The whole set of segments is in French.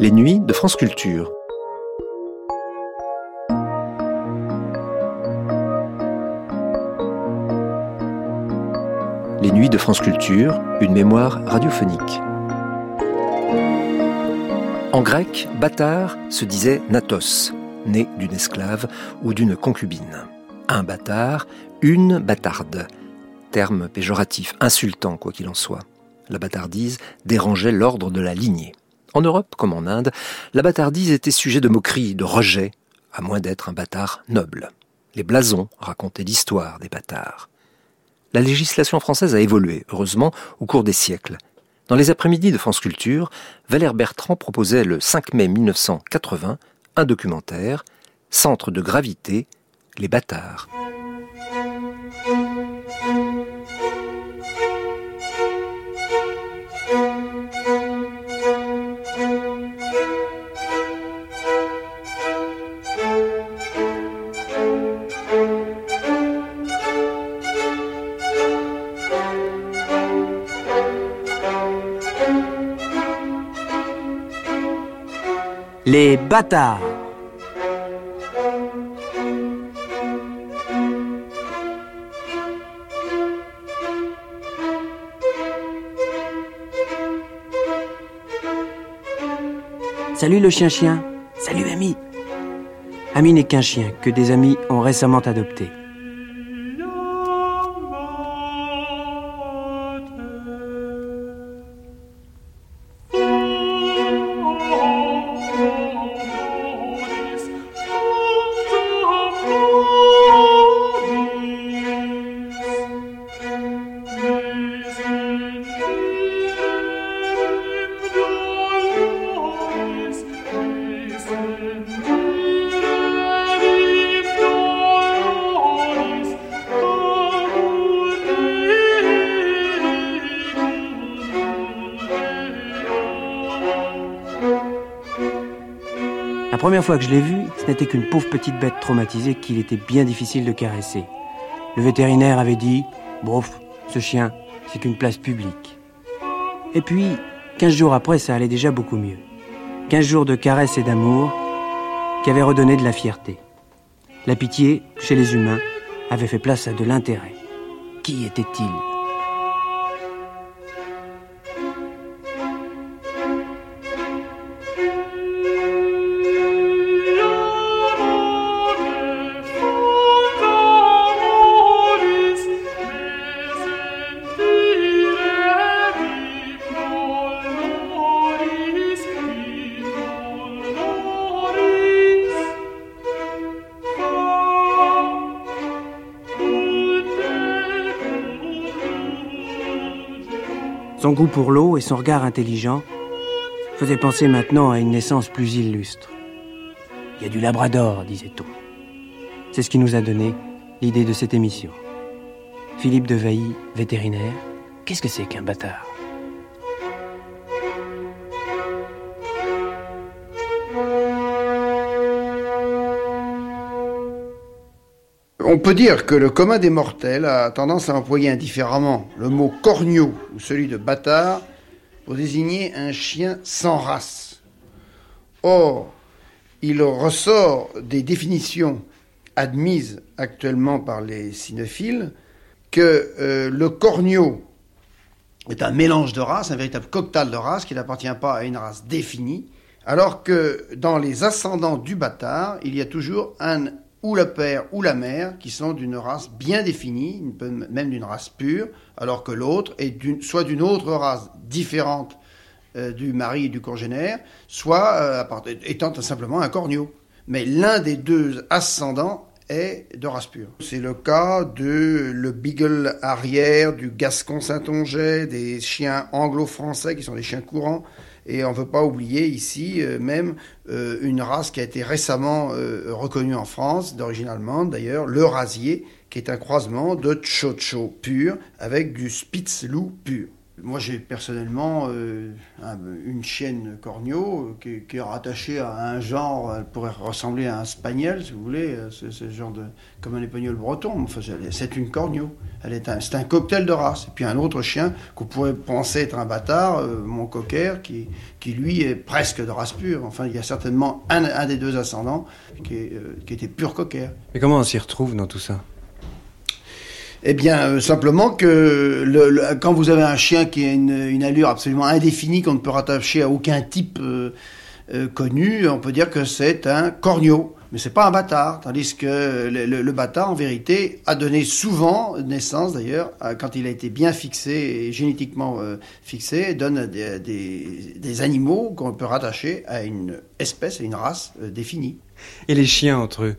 Les nuits de France Culture. Les nuits de France Culture, une mémoire radiophonique. En grec, bâtard se disait natos, né d'une esclave ou d'une concubine. Un bâtard, une bâtarde, terme péjoratif, insultant quoi qu'il en soit. La bâtardise dérangeait l'ordre de la lignée. En Europe, comme en Inde, la bâtardise était sujet de moquerie, de rejet, à moins d'être un bâtard noble. Les blasons racontaient l'histoire des bâtards. La législation française a évolué, heureusement, au cours des siècles. Dans les après-midi de France Culture, Valère Bertrand proposait le 5 mai 1980 un documentaire, Centre de gravité, les bâtards. Les bâtards. Salut le chien-chien. Salut Ami. Ami n'est qu'un chien que des amis ont récemment adopté. Première fois que je l'ai vu, ce n'était qu'une pauvre petite bête traumatisée qu'il était bien difficile de caresser. Le vétérinaire avait dit Bof, ce chien, c'est qu'une place publique. Et puis, 15 jours après, ça allait déjà beaucoup mieux. 15 jours de caresses et d'amour qui avaient redonné de la fierté. La pitié, chez les humains, avait fait place à de l'intérêt. Qui était-il? Goût pour l'eau et son regard intelligent faisaient penser maintenant à une naissance plus illustre. Il y a du labrador, disait-on. C'est ce qui nous a donné l'idée de cette émission. Philippe de Vailly, vétérinaire, qu'est-ce que c'est qu'un bâtard? On peut dire que le commun des mortels a tendance à employer indifféremment le mot corneau ou celui de bâtard pour désigner un chien sans race. Or, il ressort des définitions admises actuellement par les cynophiles que euh, le corneau est un mélange de races, un véritable cocktail de races qui n'appartient pas à une race définie, alors que dans les ascendants du bâtard, il y a toujours un ou le père ou la mère qui sont d'une race bien définie, même d'une race pure, alors que l'autre est soit d'une autre race différente euh, du mari et du congénère, soit euh, étant simplement un corneau. Mais l'un des deux ascendants est de race pure. C'est le cas de le beagle arrière, du gascon saintongeais, des chiens anglo-français qui sont des chiens courants, et on ne veut pas oublier ici euh, même euh, une race qui a été récemment euh, reconnue en France, d'origine allemande d'ailleurs, le rasier, qui est un croisement de Chocho pur avec du Spitzlou pur. Moi, j'ai personnellement euh, une chienne corneau euh, qui, est rattachée à un genre, elle pourrait ressembler à un spaniel, si vous voulez, euh, ce genre de. comme un épagnol breton. Enfin, c'est une corneau. C'est un cocktail de race. Et puis un autre chien qu'on pourrait penser être un bâtard, mon cocker, qui, qui lui est presque de race pure. Enfin, il y a certainement un, des deux ascendants qui, qui était pur cocker. Mais comment on s'y retrouve dans tout ça? Eh bien, euh, simplement que quand vous avez un chien qui a une, allure absolument indéfinie, qu'on ne peut rattacher à aucun type euh, euh, connu, on peut dire que c'est un corneau. Mais c'est pas un bâtard, tandis que le, bâtard, en vérité, a donné souvent naissance, d'ailleurs, quand il a été bien fixé et génétiquement fixé, donne des, des animaux qu'on peut rattacher à une espèce, à une race définie. Et les chiens entre eux?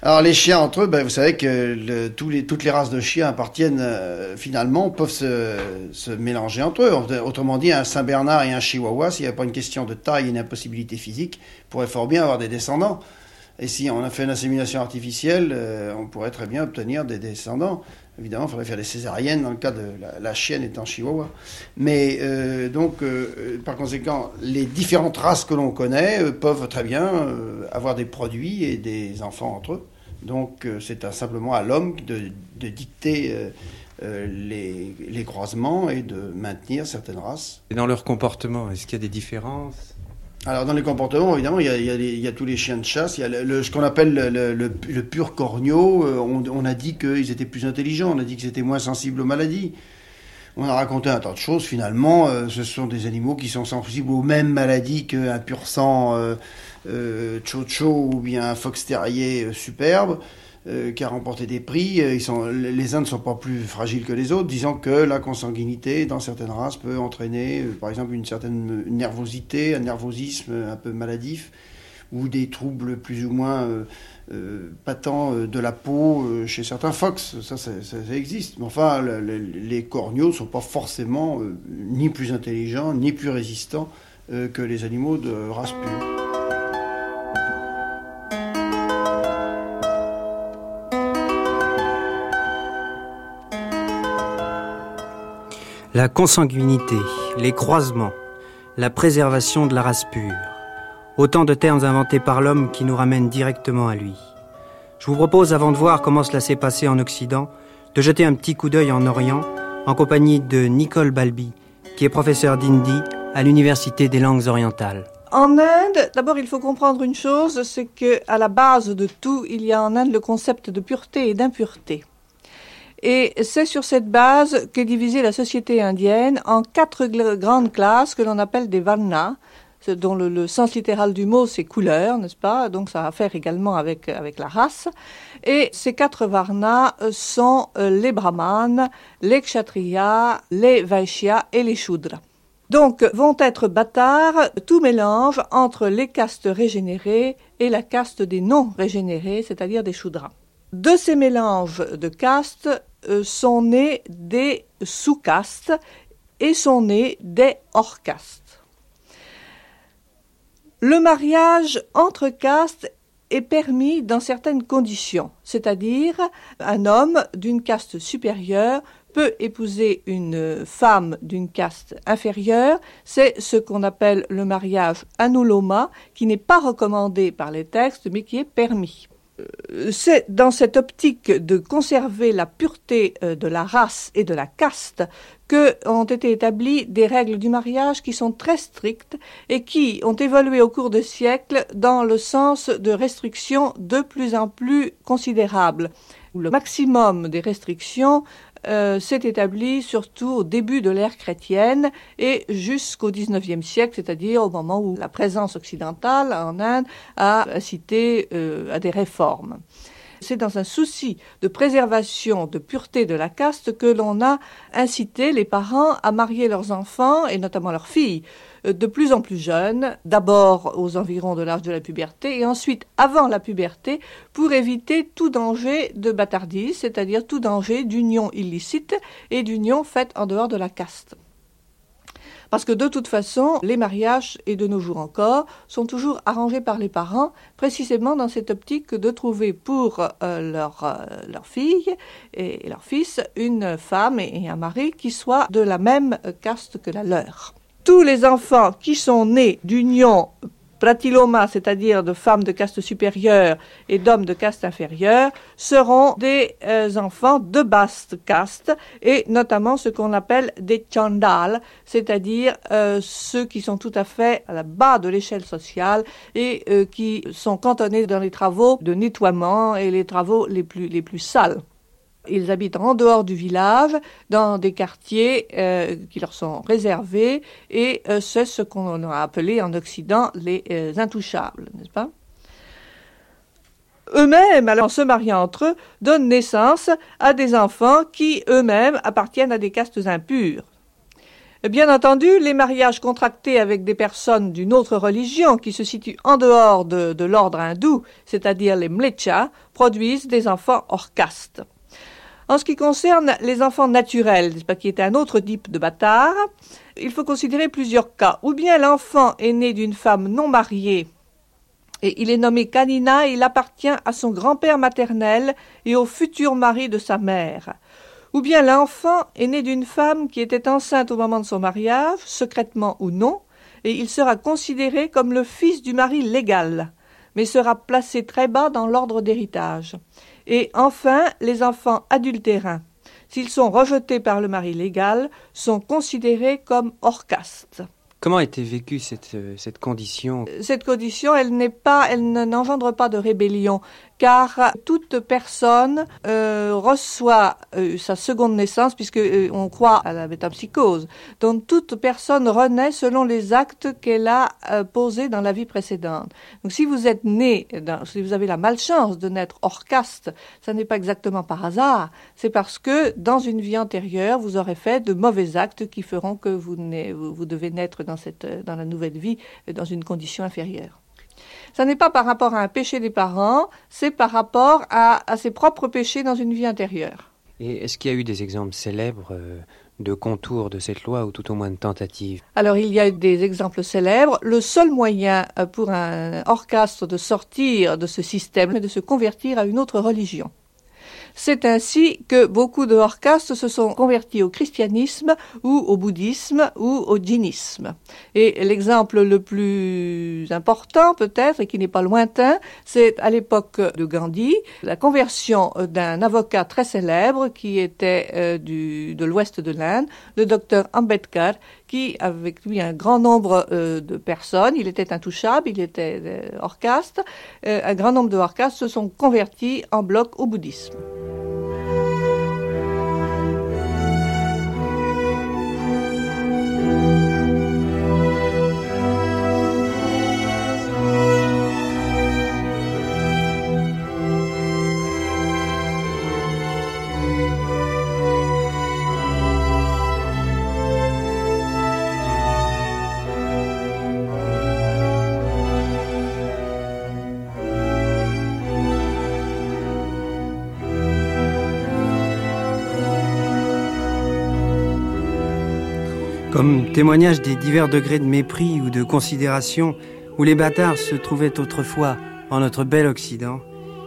Alors les chiens entre eux, ben, vous savez que toutes les races de chiens appartiennent euh, finalement, peuvent se, mélanger entre eux. Autrement dit, un Saint-Bernard et un Chihuahua, s'il n'y a pas une question de taille et une impossibilité physique, pourraient fort bien avoir des descendants. Et si on a fait une insémination artificielle, euh, on pourrait très bien obtenir des descendants. Évidemment, il faudrait faire des césariennes dans le cas de la, chienne étant chihuahua. Mais euh, donc, par conséquent, les différentes races que l'on connaît peuvent très bien avoir des produits et des enfants entre eux. Donc euh, c'est simplement à l'homme de, dicter euh, euh, les, croisements et de maintenir certaines races. Et dans leur comportement, est-ce qu'il y a des différences? Alors dans les comportements, évidemment, il y a, tous les chiens de chasse. Il y a ce qu'on appelle le, pur corneau. On, a dit qu'ils étaient plus intelligents. On a dit qu'ils étaient moins sensibles aux maladies. On a raconté un tas de choses. Finalement, ce sont des animaux qui sont sensibles aux mêmes maladies qu'un pur sang euh, Chocho ou bien un fox terrier euh, superbe euh, qui a remporté des prix. Sont, les uns ne sont pas plus fragiles que les autres, disant que la consanguinité dans certaines races peut entraîner, par exemple, une certaine nervosité, un nervosisme un peu maladif, ou des troubles plus ou moins patents de la peau chez certains phoques. Ça, ça, existe. Mais enfin, les corneaux ne sont pas forcément ni plus intelligents, ni plus résistants que les animaux de race pure. La consanguinité, les croisements, la préservation de la race pure. Autant de termes inventés par l'homme qui nous ramènent directement à lui. Je vous propose, avant de voir comment cela s'est passé en Occident, de jeter un petit coup d'œil en Orient en compagnie de Nicole Balbi, qui est professeur d'hindi à l'Université des langues orientales. En Inde, d'abord, il faut comprendre une chose, c'est que à la base de tout, il y a en Inde le concept de pureté et d'impureté. Et c'est sur cette base qu'est divisée la société indienne en quatre grandes classes que l'on appelle des varnas, dont le, sens littéral du mot c'est couleur, n'est-ce pas? Donc ça a à faire également avec, avec la race. Et ces quatre varnas sont euh, les brahmanes, les kshatriyas, les vaishyas et les shudras. Donc vont être bâtards tout mélange entre les castes régénérées et la caste des non régénérés, c'est-à-dire des shudras. De ces mélanges de castes euh, sont nés des sous-castes et sont nés des hors-castes. Le mariage entre castes est permis dans certaines conditions, c'est-à-dire un homme d'une caste supérieure peut épouser une femme d'une caste inférieure, c'est ce qu'on appelle le mariage anuloma, qui n'est pas recommandé par les textes, mais qui est permis c'est dans cette optique de conserver la pureté euh, de la race et de la caste que ont été établies des règles du mariage qui sont très strictes et qui ont évolué au cours des siècles dans le sens de restrictions de plus en plus considérables. Le maximum des restrictions euh, s'est établi surtout au début de l'ère chrétienne et jusqu'au XIXe siècle, c'est-à-dire au moment où la présence occidentale en Inde a incité euh, à des réformes. C'est dans un souci de préservation de pureté de la caste que l'on a incité les parents à marier leurs enfants, et notamment leurs filles, de plus en plus jeunes, d'abord aux environs de l'âge de la puberté, et ensuite avant la puberté, pour éviter tout danger de bâtardise, c'est-à-dire tout danger d'union illicite et d'union faite en dehors de la caste. Parce que de toute façon, les mariages, et de nos jours encore, sont toujours arrangés par les parents, précisément dans cette optique de trouver pour euh, euh, leur fille et leur fils une femme et un mari qui soient de la même caste que la leur. Tous les enfants qui sont nés d'union pratiloma, c'est-à-dire de femmes de caste supérieure et d'hommes de caste inférieure, seront des euh, enfants de basse caste et notamment ce qu'on appelle des chandals, c'est-à-dire euh, ceux qui sont tout à fait à la bas de l'échelle sociale et euh, qui sont cantonnés dans les travaux de nettoiement et les travaux les plus, les plus sales. Ils habitent en dehors du village, dans des quartiers euh, qui leur sont réservés, et euh, c'est ce qu'on a appelé en Occident les euh, intouchables, n'est-ce pas? Eux-mêmes, en se mariant entre eux, donnent naissance à des enfants qui eux-mêmes appartiennent à des castes impures. Bien entendu, les mariages contractés avec des personnes d'une autre religion qui se situent en dehors de, de l'ordre hindou, c'est-à-dire les mlechas, produisent des enfants hors caste. En ce qui concerne les enfants naturels, qui est un autre type de bâtard, il faut considérer plusieurs cas. Ou bien l'enfant est né d'une femme non mariée et il est nommé Kanina et il appartient à son grand-père maternel et au futur mari de sa mère. Ou bien l'enfant est né d'une femme qui était enceinte au moment de son mariage, secrètement ou non, et il sera considéré comme le fils du mari légal, mais sera placé très bas dans l'ordre d'héritage. Et enfin, les enfants adultérins, s'ils sont rejetés par le mari légal, sont considérés comme hors caste. Comment a été vécue cette, euh, cette condition? Cette condition, elle n'est pas, elle n'engendre pas de rébellion car toute personne euh, reçoit euh, sa seconde naissance, puisque euh, on croit à la métapsychose. Donc toute personne renaît selon les actes qu'elle a posés dans la vie précédente. Donc si vous êtes né, si vous avez la malchance de naître hors caste, ça n'est pas exactement par hasard, c'est parce que dans une vie antérieure, vous aurez fait de mauvais actes qui feront que vous, vous devez naître dans, cette, dans la nouvelle vie dans une condition inférieure. Ce n'est pas par rapport à un péché des parents, c'est par rapport à, ses propres péchés dans une vie intérieure. Et est-ce qu'il y a eu des exemples célèbres euh, de contours de cette loi ou tout au moins de tentatives? Alors il y a eu des exemples célèbres. Le seul moyen euh, pour un orchestre de sortir de ce système est de se convertir à une autre religion. C'est ainsi que beaucoup de hors se sont convertis au christianisme ou au bouddhisme ou au djinisme. Et l'exemple le plus important peut-être et qui n'est pas lointain, c'est à l'époque de Gandhi, la conversion d'un avocat très célèbre qui était euh, de l'ouest de l'Inde, le docteur Ambedkar, qui, avec lui, un grand nombre euh, de personnes, il était intouchable, il était euh, hors caste, un grand nombre de hors se sont convertis en bloc au bouddhisme. Comme témoignage des divers degrés de mépris ou de considération où les bâtards se trouvaient autrefois en notre bel Occident,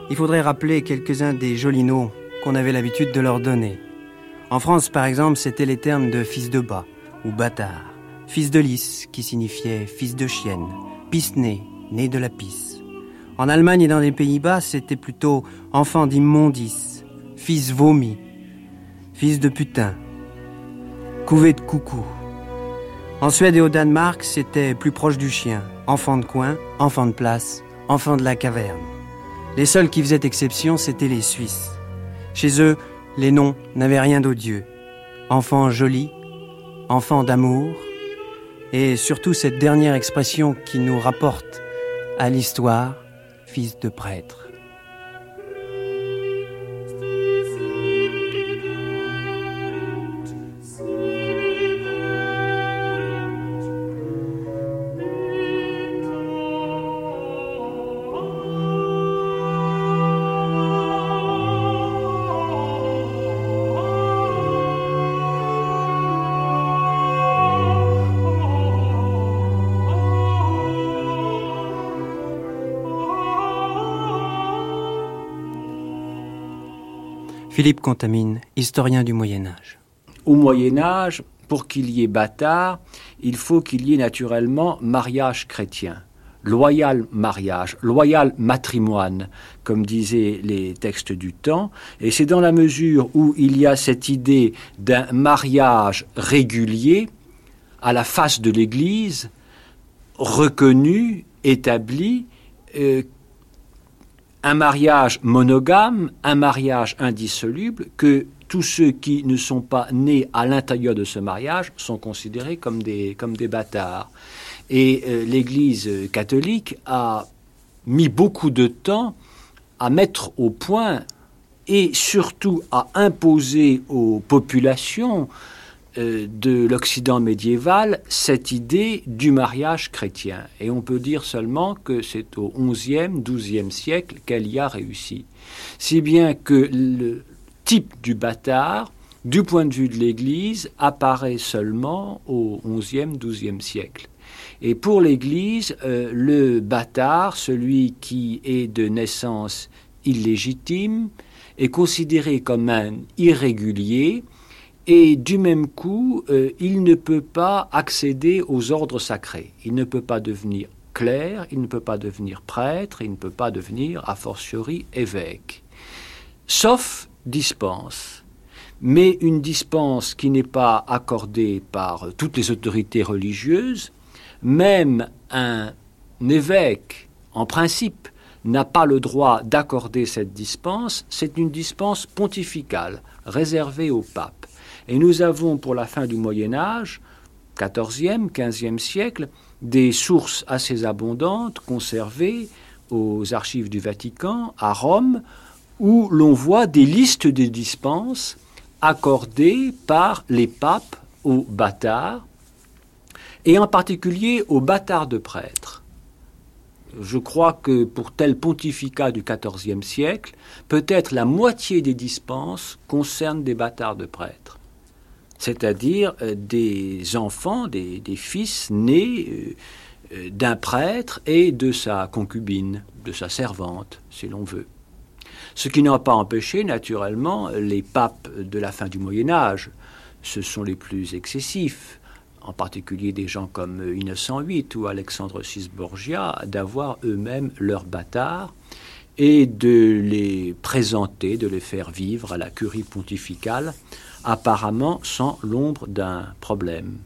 il faudrait rappeler quelques-uns des jolis noms qu'on avait l'habitude de leur donner. En France, par exemple, c'était les termes de fils de bas ou bâtard, fils de lys qui signifiait fils de chienne, pisse-né, né de la pisse. En Allemagne et dans les Pays-Bas, c'était plutôt enfant d'immondice, fils vomi, fils de putain, couvé de coucou. En Suède et au Danemark, c'était plus proche du chien. Enfant de coin, enfant de place, enfant de la caverne. Les seuls qui faisaient exception, c'étaient les Suisses. Chez eux, les noms n'avaient rien d'odieux. Enfant joli, enfant d'amour, et surtout cette dernière expression qui nous rapporte à l'histoire, fils de prêtre. Philippe Contamine, historien du Moyen Âge. Au Moyen Âge, pour qu'il y ait bâtard, il faut qu'il y ait naturellement mariage chrétien loyal mariage, loyal matrimoine, comme disaient les textes du temps. Et c'est dans la mesure où il y a cette idée d'un mariage régulier à la face de l'Église, reconnu, établi, euh, un mariage monogame, un mariage indissoluble, que tous ceux qui ne sont pas nés à l'intérieur de ce mariage sont considérés comme des, comme des bâtards. Et euh, l'Église catholique a mis beaucoup de temps à mettre au point et surtout à imposer aux populations de l'Occident médiéval cette idée du mariage chrétien. Et on peut dire seulement que c'est au XIe, XIIe siècle qu'elle y a réussi. Si bien que le type du bâtard, du point de vue de l'Église, apparaît seulement au XIe, XIIe siècle. Et pour l'Église, euh, le bâtard, celui qui est de naissance illégitime, est considéré comme un irrégulier et du même coup, euh, il ne peut pas accéder aux ordres sacrés. Il ne peut pas devenir clerc, il ne peut pas devenir prêtre, il ne peut pas devenir, a fortiori, évêque. Sauf dispense. Mais une dispense qui n'est pas accordée par toutes les autorités religieuses, même un évêque, en principe, n'a pas le droit d'accorder cette dispense, c'est une dispense pontificale, réservée au pape. Et nous avons, pour la fin du Moyen Âge, 14e, 15e siècle, des sources assez abondantes conservées aux archives du Vatican, à Rome, où l'on voit des listes de dispenses accordées par les papes aux bâtards, et en particulier aux bâtards de prêtres. Je crois que pour tel pontificat du XIVe siècle, peut-être la moitié des dispenses concernent des bâtards de prêtres, c'est-à-dire euh, des enfants, des, fils nés euh, euh, d'un prêtre et de sa concubine, de sa servante, si l'on veut. Ce qui n'a pas empêché, naturellement, les papes de la fin du Moyen Âge, ce sont les plus excessifs, en particulier des gens comme Innocent VIII ou Alexandre VI Borgia, d'avoir eux-mêmes leurs bâtards et de les présenter, de les faire vivre à la curie pontificale, apparemment sans l'ombre d'un problème.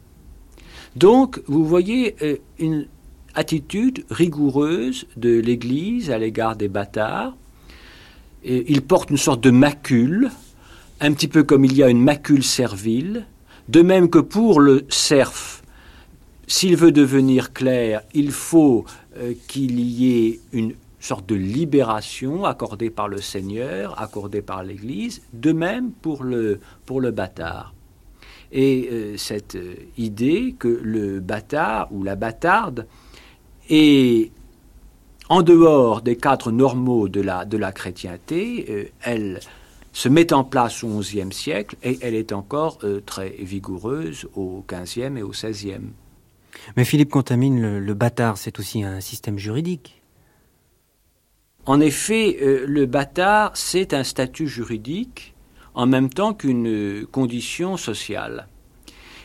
Donc, vous voyez euh, une attitude rigoureuse de l'Église à l'égard des bâtards. ils portent une sorte de macule, un petit peu comme il y a une macule servile, de même que pour le cerf, s'il veut devenir clair, il faut euh, qu'il y ait une sorte de libération accordée par le Seigneur, accordée par l'Église, de même pour le, pour le bâtard. Et euh, cette euh, idée que le bâtard ou la bâtarde est en dehors des cadres normaux de la, de la chrétienté, elle se met en place au XIe siècle et elle est encore euh, très vigoureuse au XVe et au XVIe. Mais Philippe Contamine, le, bâtard, c'est aussi un système juridique. En effet, euh, le bâtard, c'est un statut juridique en même temps qu'une condition sociale.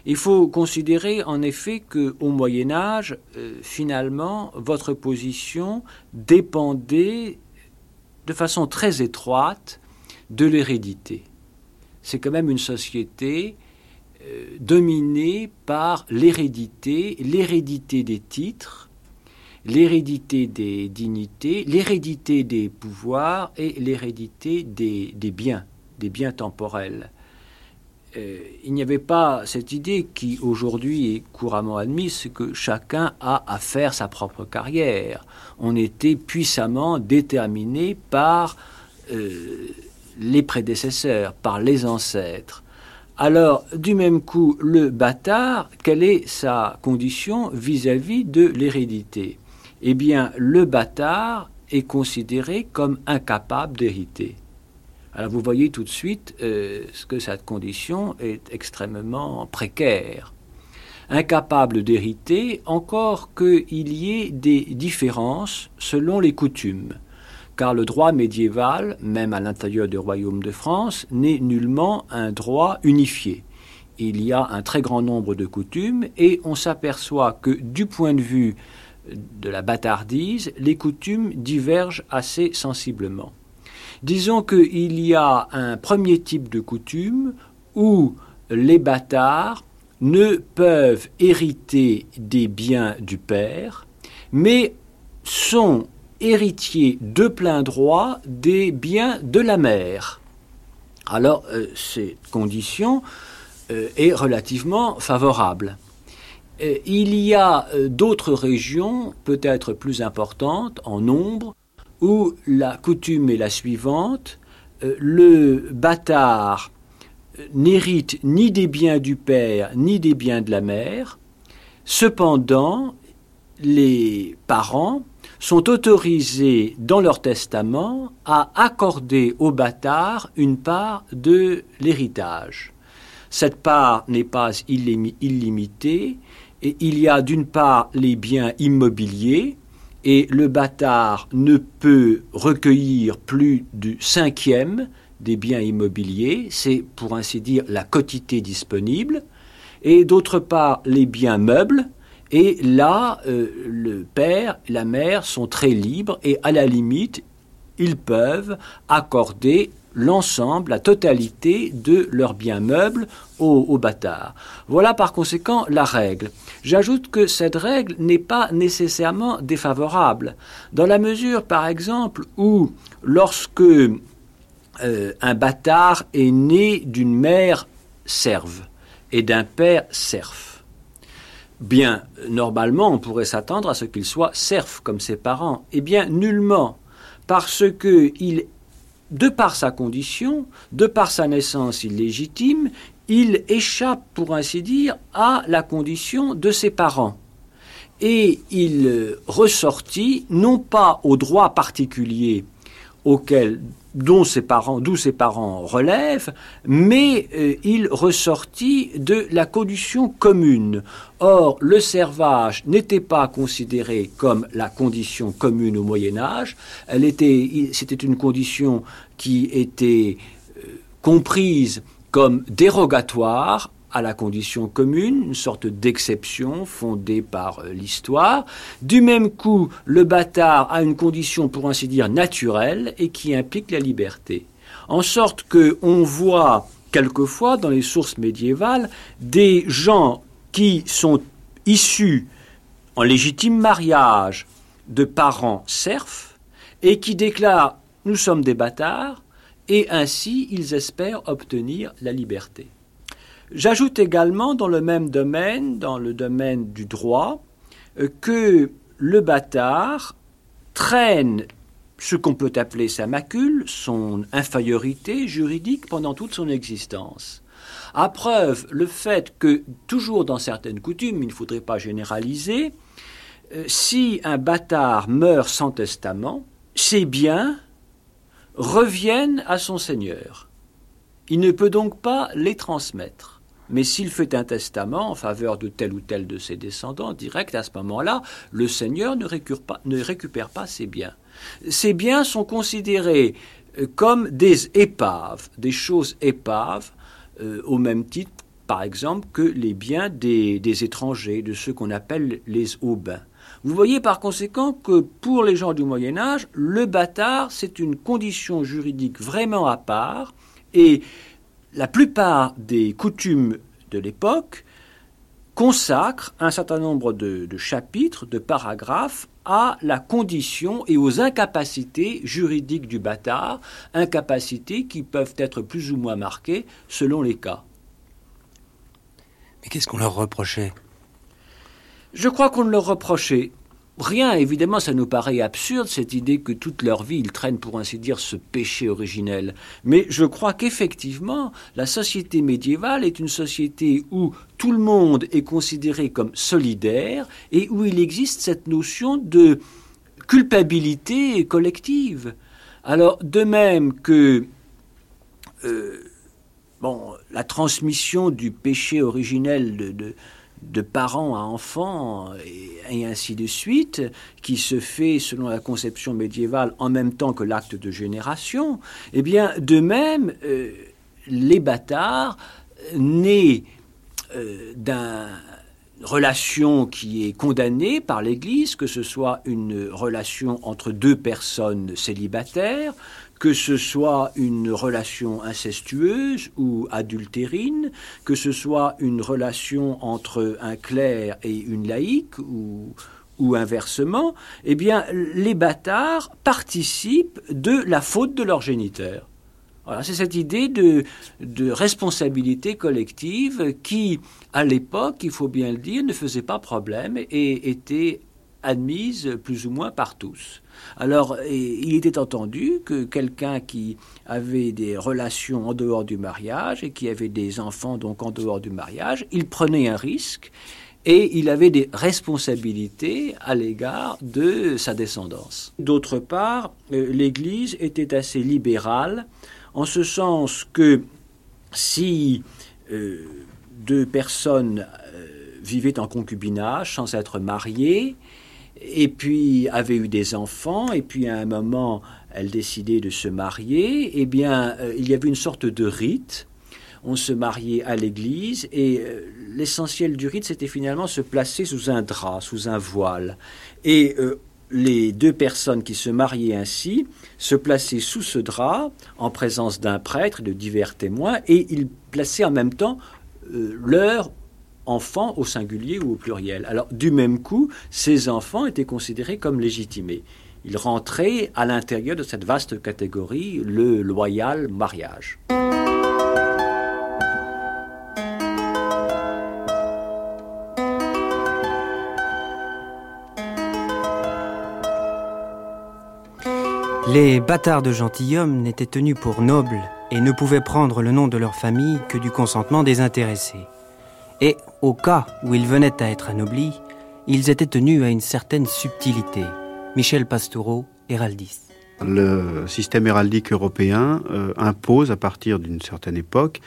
Il faut considérer en effet qu'au Moyen Âge, euh, finalement, votre position dépendait de façon très étroite de l'hérédité. C'est quand même une société euh, dominée par l'hérédité, l'hérédité des titres, l'hérédité des dignités, l'hérédité des pouvoirs et l'hérédité des, biens, des biens temporels. Euh, il n'y avait pas cette idée qui aujourd'hui est couramment admise que chacun a à faire sa propre carrière. On était puissamment déterminé par euh, les prédécesseurs, par les ancêtres. Alors, du même coup, le bâtard, quelle est sa condition vis-à-vis de l'hérédité? Eh bien, le bâtard est considéré comme incapable d'hériter. Alors vous voyez tout de suite euh, que cette condition est extrêmement précaire. Incapable d'hériter, encore qu'il y ait des différences selon les coutumes car le droit médiéval, même à l'intérieur du royaume de France, n'est nullement un droit unifié. Il y a un très grand nombre de coutumes et on s'aperçoit que du point de vue de la bâtardise, les coutumes divergent assez sensiblement. Disons qu'il y a un premier type de coutume où les bâtards ne peuvent hériter des biens du père, mais sont héritiers de plein droit des biens de la mère. Alors, euh, cette condition euh, est relativement favorable. Euh, il y a d'autres régions, peut-être plus importantes en nombre, où la coutume est la suivante. le bâtard n'hérite ni des biens du père ni des biens de la mère. Cependant, les parents sont autorisés dans leur testament à accorder au bâtard une part de l'héritage. Cette part n'est pas illimitée et il y a d'une part les biens immobiliers et le bâtard ne peut recueillir plus du cinquième des biens immobiliers, c'est pour ainsi dire la quotité disponible, et d'autre part les biens meubles, et là, euh, le père la mère sont très libres et à la limite, ils peuvent accorder l'ensemble, la totalité de leurs biens meubles aux, bâtards. Voilà par conséquent la règle. J'ajoute que cette règle n'est pas nécessairement défavorable, dans la mesure par exemple où lorsque euh, un bâtard est né d'une mère serve et d'un père serf. Bien, normalement, on pourrait s'attendre à ce qu'il soit serf comme ses parents. Eh bien, nullement, parce que il, de par sa condition, de par sa naissance illégitime, il échappe, pour ainsi dire, à la condition de ses parents. Et il ressortit non pas au droit particulier auquel dont ses parents, d'où ses parents relèvent, mais euh, il ressortit de la condition commune. Or, le servage n'était pas considéré comme la condition commune au Moyen Âge. Elle était, c'était une condition qui était euh, comprise comme dérogatoire à la condition commune, une sorte d'exception fondée par euh, l'histoire. Du même coup, le bâtard a une condition, pour ainsi dire, naturelle et qui implique la liberté. En sorte que on voit quelquefois dans les sources médiévales des gens qui sont issus en légitime mariage de parents serfs et qui déclarent nous sommes des bâtards et ainsi ils espèrent obtenir la liberté. J'ajoute également dans le même domaine, dans le domaine du droit, euh, que le bâtard traîne ce qu'on peut appeler sa macule, son infériorité juridique pendant toute son existence. À preuve, le fait que, toujours dans certaines coutumes, il ne faudrait pas généraliser, euh, si un bâtard meurt sans testament, ses biens reviennent à son seigneur. Il ne peut donc pas les transmettre. Mais s'il fait un testament en faveur de tel ou tel de ses descendants, direct à ce moment-là, le Seigneur ne récupère, pas, ses biens. Ces biens sont considérés euh, comme des épaves, des choses épaves, euh, au même titre, par exemple, que les biens des, des étrangers, de ceux qu'on appelle les aubins. Vous voyez par conséquent que pour les gens du Moyen Âge, le bâtard, c'est une condition juridique vraiment à part, et la plupart des coutumes de l'époque consacrent un certain nombre de, chapitres, de paragraphes à la condition et aux incapacités juridiques du bâtard, incapacités qui peuvent être plus ou moins marquées selon les cas. Mais qu'est-ce qu'on leur reprochait? Je crois qu'on ne leur reprochait Rien, évidemment, ça nous paraît absurde, cette idée que toute leur vie, ils traînent, pour ainsi dire, ce péché originel. Mais je crois qu'effectivement, la société médiévale est une société où tout le monde est considéré comme solidaire et où il existe cette notion de culpabilité collective. Alors, de même que euh, la transmission du péché originel de parents à enfants et, ainsi de suite, qui se fait selon la conception médiévale en même temps que l'acte de génération, eh bien, de même, euh, les bâtards, nés euh, d'un relation qui est condamnée par l'Église, que ce soit une relation entre deux personnes célibataires, que ce soit une relation incestueuse ou adultérine, que ce soit une relation entre un clerc et une laïque ou, ou inversement, eh bien, les bâtards participent de la faute de leur géniteur. Voilà, c'est cette idée de, de, responsabilité collective qui, à l'époque, il faut bien le dire, ne faisait pas problème et était admise plus ou moins par tous. Alors, il était entendu que quelqu'un qui avait des relations en dehors du mariage et qui avait des enfants donc en dehors du mariage, il prenait un risque et il avait des responsabilités à l'égard de sa descendance. D'autre part, euh, l'Église était assez libérale en ce sens que si euh, deux personnes euh, vivaient en concubinage sans être mariées, et puis avaient eu des enfants, et puis à un moment, elles décidaient de se marier, eh bien, euh, il y avait une sorte de rite. On se mariait à l'église, et l'essentiel du rite, c'était finalement se placer sous un drap, sous un voile. Et les deux personnes qui se mariaient ainsi se plaçaient sous ce drap en présence d'un prêtre et de divers témoins et ils plaçaient en même temps euh, leurs enfants au singulier ou au pluriel. Alors du même coup, ces enfants étaient considérés comme légitimés. Ils rentraient à l'intérieur de cette vaste catégorie, le loyal mariage. Les bâtards de gentilshommes n'étaient tenus pour nobles et ne pouvaient prendre le nom de leur famille que du consentement des intéressés. Et au cas où ils venaient à être anoblis, ils étaient tenus à une certaine subtilité. Michel Pastoureau, héraldiste. Le système héraldique européen euh, impose à partir d'une certaine époque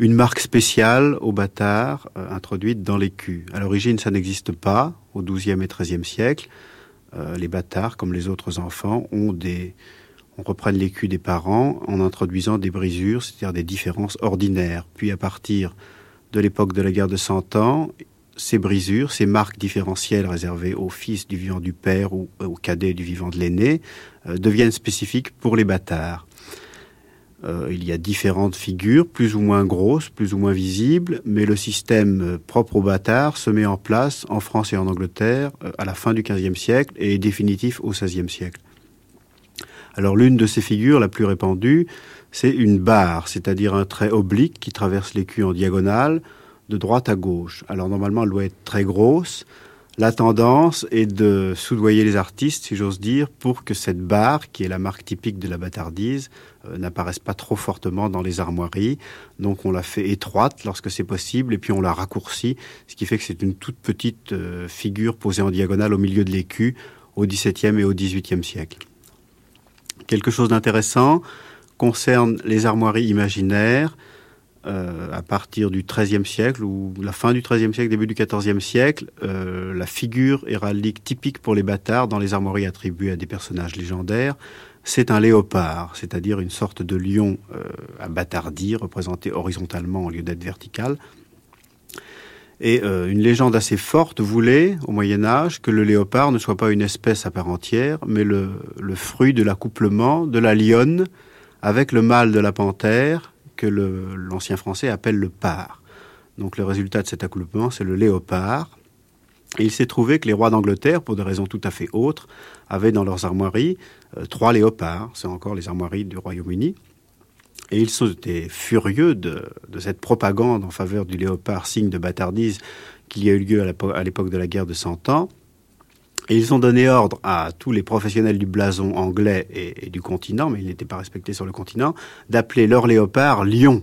une marque spéciale aux bâtards euh, introduite dans l'écu. À l'origine, ça n'existe pas au XIIe et XIIIe siècle. Euh, les bâtards, comme les autres enfants, ont des, on reprenne l'écu des parents en introduisant des brisures, c'est-à-dire des différences ordinaires. Puis à partir de l'époque de la guerre de Cent Ans, ces brisures, ces marques différentielles réservées aux fils du vivant du père ou aux cadets du vivant de l'aîné, euh, deviennent spécifiques pour les bâtards. Euh, il y a différentes figures, plus ou moins grosses, plus ou moins visibles, mais le système euh, propre aux bâtards se met en place en France et en Angleterre euh, à la fin du XVe siècle et est définitif au XVIe siècle. Alors l'une de ces figures, la plus répandue, c'est une barre, c'est-à-dire un trait oblique qui traverse l'écu en diagonale de droite à gauche. Alors normalement, elle doit être très grosse, la tendance est de soudoyer les artistes, si j'ose dire, pour que cette barre, qui est la marque typique de la bâtardise, euh, n'apparaisse pas trop fortement dans les armoiries. Donc on la fait étroite lorsque c'est possible, et puis on la raccourcit, ce qui fait que c'est une toute petite euh, figure posée en diagonale au milieu de l'écu au XVIIe et au XVIIIe siècle. Quelque chose d'intéressant concerne les armoiries imaginaires. Euh, à partir du XIIIe siècle ou la fin du XIIIe siècle, début du XIVe siècle, euh, la figure héraldique typique pour les bâtards dans les armoiries attribuées à des personnages légendaires, c'est un léopard, c'est-à-dire une sorte de lion euh, représenté horizontalement au lieu d'être vertical. Et une légende assez forte voulait, au Moyen Âge, que le léopard ne soit pas une espèce à part entière, mais le fruit de l'accouplement de la lionne avec le mâle de la panthère, que l'ancien français appelle le par. Donc le résultat de cet accouplement, c'est le léopard. Et il s'est trouvé que les rois d'Angleterre, pour des raisons tout à fait autres, avaient dans leurs armoiries euh, trois léopards. C'est encore les armoiries du Royaume-Uni. Et ils étaient furieux de, cette propagande en faveur du léopard, signe de bâtardise, qu'il y a eu lieu à l'époque de la guerre de Cent Ans. Ils ont donné ordre à tous les professionnels du blason anglais et, du continent, mais ils n'étaient pas respectés sur le continent, d'appeler leurs léopards lions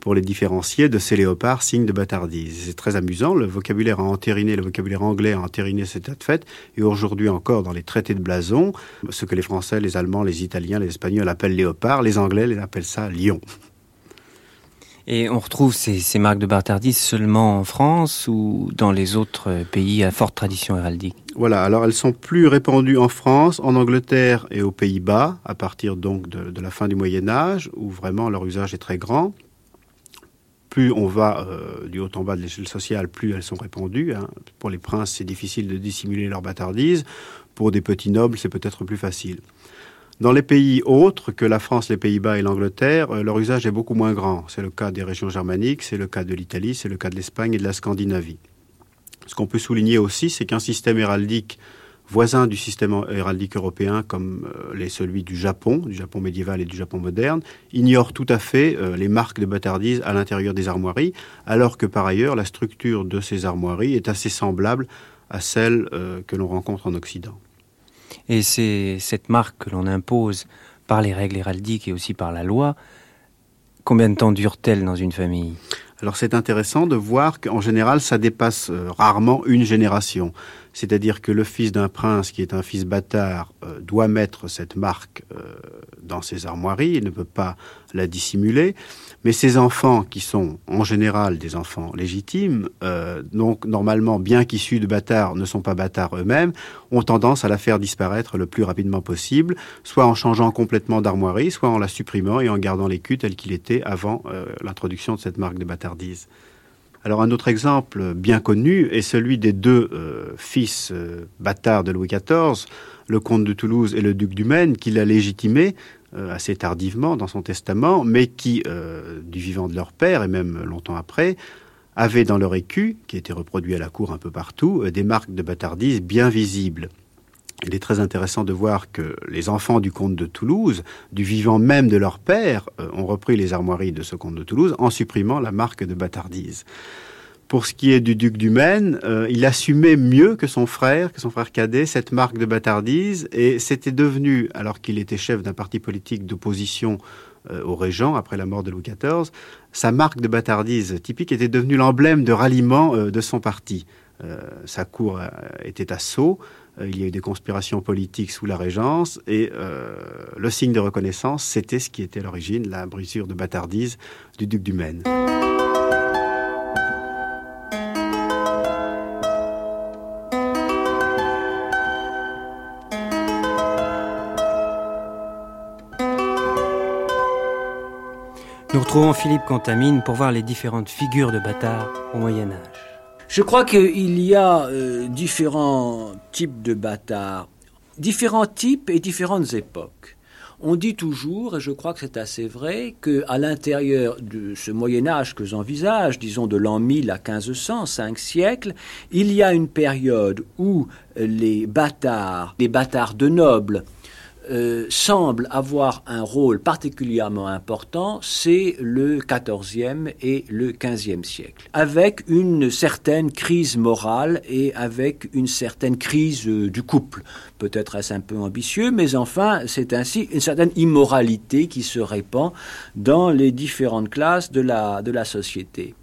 pour les différencier de ces léopards signes de bâtardise. C'est très amusant, le vocabulaire a entériné, le vocabulaire anglais a entériné cet état de fait, et aujourd'hui encore dans les traités de blason, ce que les Français, les Allemands, les Italiens, les Espagnols appellent léopard, les Anglais les appellent ça lion. Et on retrouve ces, marques de bâtardise seulement en France ou dans les autres pays à forte tradition héraldique Voilà, alors elles sont plus répandues en France, en Angleterre et aux Pays-Bas, à partir donc de, la fin du Moyen Âge, où vraiment leur usage est très grand. Plus on va euh, du haut en bas de l'échelle sociale, plus elles sont répandues. Hein. Pour les princes, c'est difficile de dissimuler leur bâtardise. Pour des petits nobles, c'est peut-être plus facile. Dans les pays autres que la France, les Pays-Bas et l'Angleterre, euh, leur usage est beaucoup moins grand. C'est le cas des régions germaniques, c'est le cas de l'Italie, c'est le cas de l'Espagne et de la Scandinavie. Ce qu'on peut souligner aussi, c'est qu'un système héraldique voisin du système héraldique européen comme euh, celui du Japon, du Japon médiéval et du Japon moderne, ignore tout à fait euh, les marques de bâtardise à l'intérieur des armoiries, alors que par ailleurs la structure de ces armoiries est assez semblable à celle que l'on rencontre en Occident. Et c'est cette marque que l'on impose par les règles héraldiques et aussi par la loi. Combien de temps dure-t-elle dans une famille? Alors c'est intéressant de voir qu'en général, ça dépasse euh, rarement une génération. C'est-à-dire que le fils d'un prince qui est un fils bâtard euh, doit mettre cette marque euh, dans ses armoiries, il ne peut pas la dissimuler. Mais ces enfants, qui sont en général des enfants légitimes, euh, donc normalement, bien qu'issus de bâtards, ne sont pas bâtards eux-mêmes, ont tendance à la faire disparaître le plus rapidement possible, soit en changeant complètement d'armoirie, soit en la supprimant et en gardant l'écu tel qu'il était avant euh, l'introduction de cette marque de bâtardise. Alors un autre exemple bien connu est celui des deux euh, fils bâtards de Louis XIV, le comte de Toulouse et le duc du Maine, qui l'a légitimé assez tardivement dans son testament, mais qui, euh, du vivant de leur père et même longtemps après, avaient dans leur écu, qui était reproduit à la cour un peu partout, euh, des marques de bâtardise bien visibles. Il est très intéressant de voir que les enfants du comte de Toulouse, du vivant même de leur père, ont repris les armoiries de ce comte de Toulouse en supprimant la marque de bâtardise. Pour ce qui est du duc du Maine, euh, il assumait mieux que son frère, que son frère cadet, cette marque de bâtardise, et c'était devenu, alors qu'il était chef d'un parti politique d'opposition euh, au régent après la mort de Louis XIV, sa marque de bâtardise typique était devenue l'emblème de ralliement euh, de son parti. sa cour était à Sceaux, il y a eu des conspirations politiques sous la Régence, et le signe de reconnaissance, c'était ce qui était à l'origine, la brisure de bâtardise du duc du Maine. Nous retrouvons Philippe Contamine pour voir les différentes figures de bâtards au Moyen Âge. Je crois qu'il y a euh, différents types de bâtards, différents types et différentes époques. On dit toujours, et je crois que c'est assez vrai, qu'à l'intérieur de ce Moyen Âge que j'envisage, disons de l'an 1000 à 1500, cinq siècles, il y a une période où les bâtards, les bâtards de nobles, euh, semble avoir un rôle particulièrement important, c'est le XIVe et le XVe siècle, avec une certaine crise morale et avec une certaine crise euh, du couple. Peut-être est-ce un peu ambitieux, mais enfin, c'est ainsi une certaine immoralité qui se répand dans les différentes classes de la, de la société.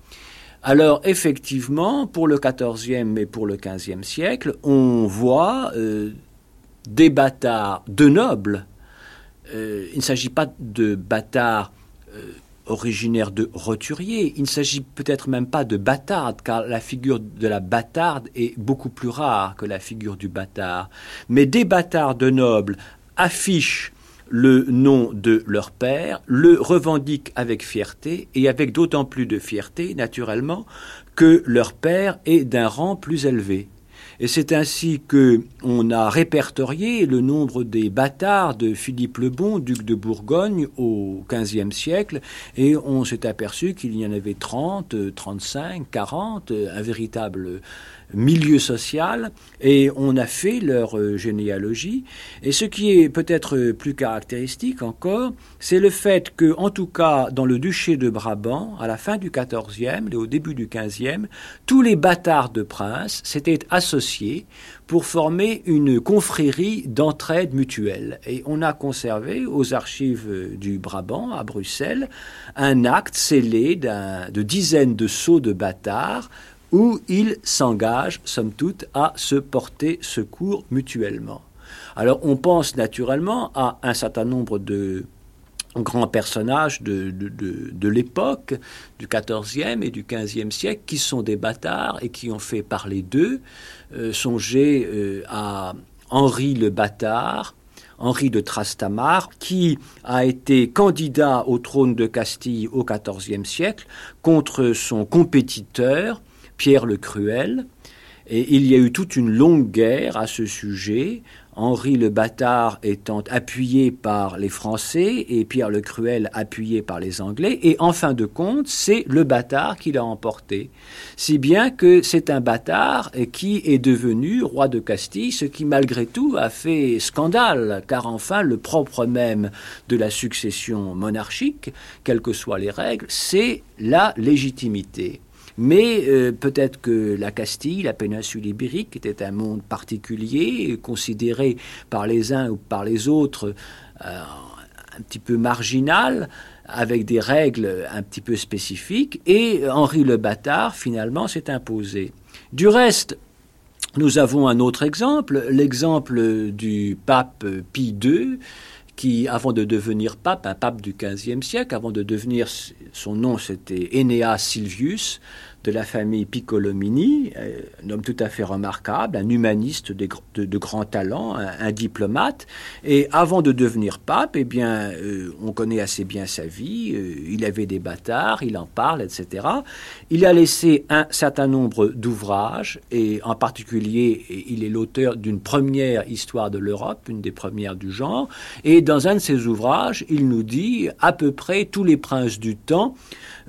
Alors effectivement, pour le XIVe et pour le XVe siècle, on voit euh, des bâtards de nobles. Euh, il ne s'agit pas de bâtards euh, originaires de roturiers, il ne s'agit peut-être même pas de bâtardes, car la figure de la bâtarde est beaucoup plus rare que la figure du bâtard. Mais des bâtards de nobles affichent le nom de leur père, le revendiquent avec fierté, et avec d'autant plus de fierté, naturellement, que leur père est d'un rang plus élevé. Et c'est ainsi que on a répertorié le nombre des bâtards de Philippe le Bon, duc de Bourgogne, au XVe siècle, et on s'est aperçu qu'il y en avait 30, 35, 40, un véritable milieu social et on a fait leur euh, généalogie. Et ce qui est peut-être plus caractéristique encore, c'est le fait que, en tout cas, dans le duché de Brabant, à la fin du XIVe et au début du XVe, tous les bâtards de princes s'étaient associés pour former une confrérie d'entraide mutuelle. Et on a conservé aux archives du Brabant, à Bruxelles, un acte scellé de dizaines de sceaux de bâtards où ils s'engagent, somme toute, à se porter secours mutuellement. Alors on pense naturellement à un certain nombre de grands personnages de, l'époque, du XIVe et du XVe siècle, qui sont des bâtards et qui ont fait parler d'eux. Euh, songez euh, à Henri le Bâtard, Henri de Trastamare, qui a été candidat au trône de Castille au XIVe siècle contre son compétiteur, Pierre le Cruel. Et il y a eu toute une longue guerre à ce sujet Henri le Bâtard étant appuyé par les Français et Pierre le Cruel appuyé par les Anglais. Et en fin de compte, c'est le Bâtard qui l'a emporté. Si bien que c'est un Bâtard qui est devenu roi de Castille, ce qui malgré tout a fait scandale, car enfin le propre même de la succession monarchique, quelles que soient les règles, c'est la légitimité. Mais euh, peut-être que la Castille, la péninsule ibérique, était un monde particulier, considéré par les uns ou par les autres euh, un petit peu marginal, avec des règles un petit peu spécifiques, et Henri le Bâtard, finalement, s'est imposé. Du reste, nous avons un autre exemple, l'exemple du pape Pie II, qui, avant de devenir pape, un pape du XVe siècle, avant de devenir, son nom c'était Enea Silvius, de la famille Piccolomini, euh, un homme tout à fait remarquable, un humaniste de, de, grand talent, un, diplomate. Et avant de devenir pape, eh bien, euh, on connaît assez bien sa vie. Euh, il avait des bâtards, il en parle, etc. Il a laissé un certain nombre d'ouvrages, et en particulier, il est l'auteur d'une première histoire de l'Europe, une des premières du genre. Et dans un de ses ouvrages, il nous dit à peu près tous les princes du temps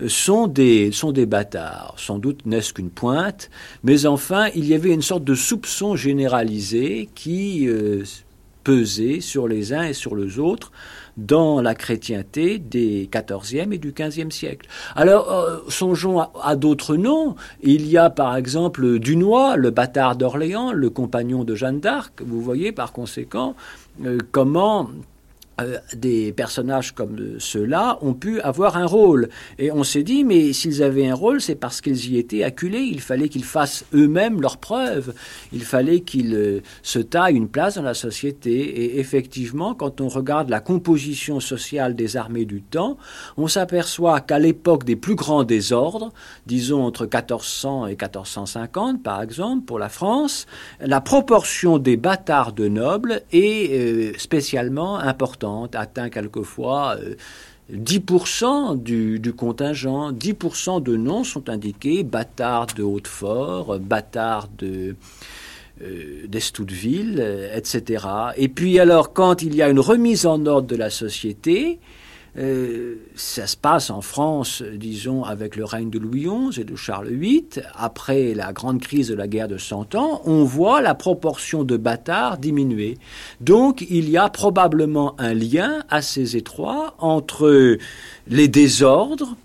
sont des, sont des bâtards. Sans doute n'est-ce qu'une pointe, mais enfin, il y avait une sorte de soupçon généralisé qui euh, pesait sur les uns et sur les autres dans la chrétienté des XIVe et du XVe siècle. Alors, euh, songeons à, d'autres noms. Il y a par exemple Dunois, le bâtard d'Orléans, le compagnon de Jeanne d'Arc. Vous voyez par conséquent euh, comment euh, des personnages comme ceux-là ont pu avoir un rôle. Et on s'est dit, mais s'ils avaient un rôle, c'est parce qu'ils y étaient acculés. Il fallait qu'ils fassent eux-mêmes leurs preuves. Il fallait qu'ils euh, se taillent une place dans la société. Et effectivement, quand on regarde la composition sociale des armées du temps, on s'aperçoit qu'à l'époque des plus grands désordres, disons entre 1400 et 1450 par exemple, pour la France, la proportion des bâtards de nobles est euh, spécialement importante atteint quelquefois 10% euh, du, contingent, 10% de noms sont indiqués, bâtard de Hautefort, bâtard de... Euh, d'Estouteville, euh, etc. Et puis alors, quand il y a une remise en ordre de la société, euh, ça se passe en France, disons, avec le règne de Louis XI et de Charles VIII. Après la grande crise de la guerre de Cent Ans, on voit la proportion de bâtards diminuer. Donc, il y a probablement un lien assez étroit entre les désordres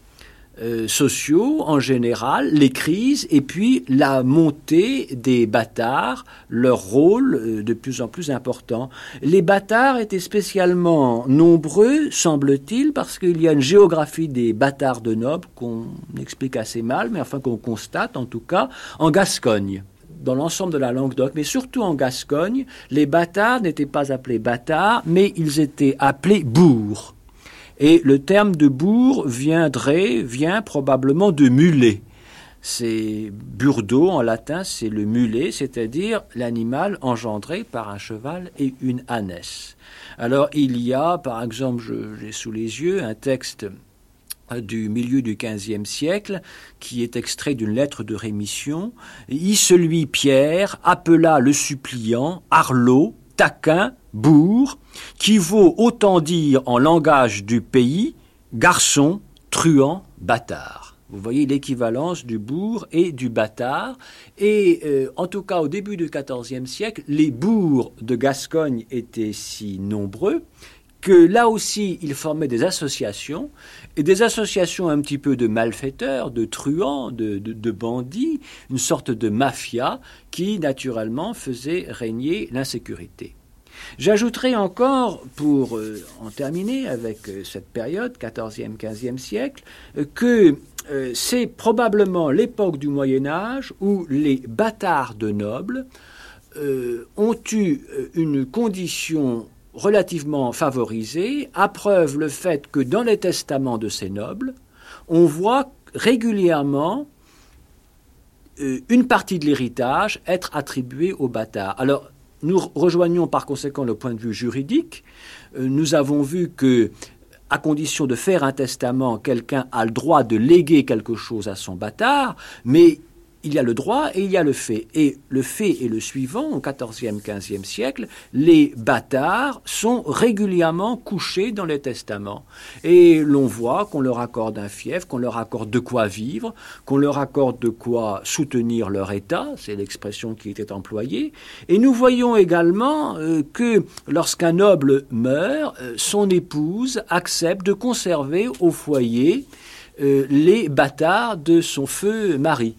euh, sociaux en général, les crises et puis la montée des bâtards, leur rôle euh, de plus en plus important. Les bâtards étaient spécialement nombreux, semble-t-il, parce qu'il y a une géographie des bâtards de nobles qu'on explique assez mal, mais enfin qu'on constate en tout cas en Gascogne dans l'ensemble de la Languedoc, mais surtout en Gascogne, les bâtards n'étaient pas appelés bâtards, mais ils étaient appelés bourgs. Et le terme de bourg viendrait, vient probablement de mulet. C'est burdo en latin, c'est le mulet, c'est-à-dire l'animal engendré par un cheval et une ânesse. Alors il y a, par exemple, j'ai sous les yeux un texte du milieu du XVe siècle, qui est extrait d'une lettre de rémission. Y celui Pierre appela le suppliant Arlot, bourg, qui vaut autant dire en langage du pays garçon, truand, bâtard. Vous voyez l'équivalence du bourg et du bâtard. Et euh, en tout cas, au début du XIVe siècle, les bourgs de Gascogne étaient si nombreux que là aussi, ils formaient des associations, et des associations un petit peu de malfaiteurs, de truands, de, de bandits, une sorte de mafia qui, naturellement, faisait régner l'insécurité. J'ajouterai encore, pour euh, en terminer avec euh, cette période, 14e, 15e siècle, euh, que c'est probablement l'époque du Moyen Âge où les bâtards de nobles ont eu une condition relativement favorisés, appreuvent le fait que dans les testaments de ces nobles, on voit régulièrement euh, une partie de l'héritage être attribuée aux bâtards. Alors, nous rejoignons par conséquent le point de vue juridique. Euh, nous avons vu que, à condition de faire un testament, quelqu'un a le droit de léguer quelque chose à son bâtard, mais il y a le droit et il y a le fait. Et le fait est le suivant, au XIVe, XVe siècle, les bâtards sont régulièrement couchés dans les testaments. Et l'on voit qu'on leur accorde un fief, qu'on leur accorde de quoi vivre, qu'on leur accorde de quoi soutenir leur état, c'est l'expression qui était employée. Et nous voyons également euh, que lorsqu'un noble meurt, euh, son épouse accepte de conserver au foyer les bâtards de son feu mari.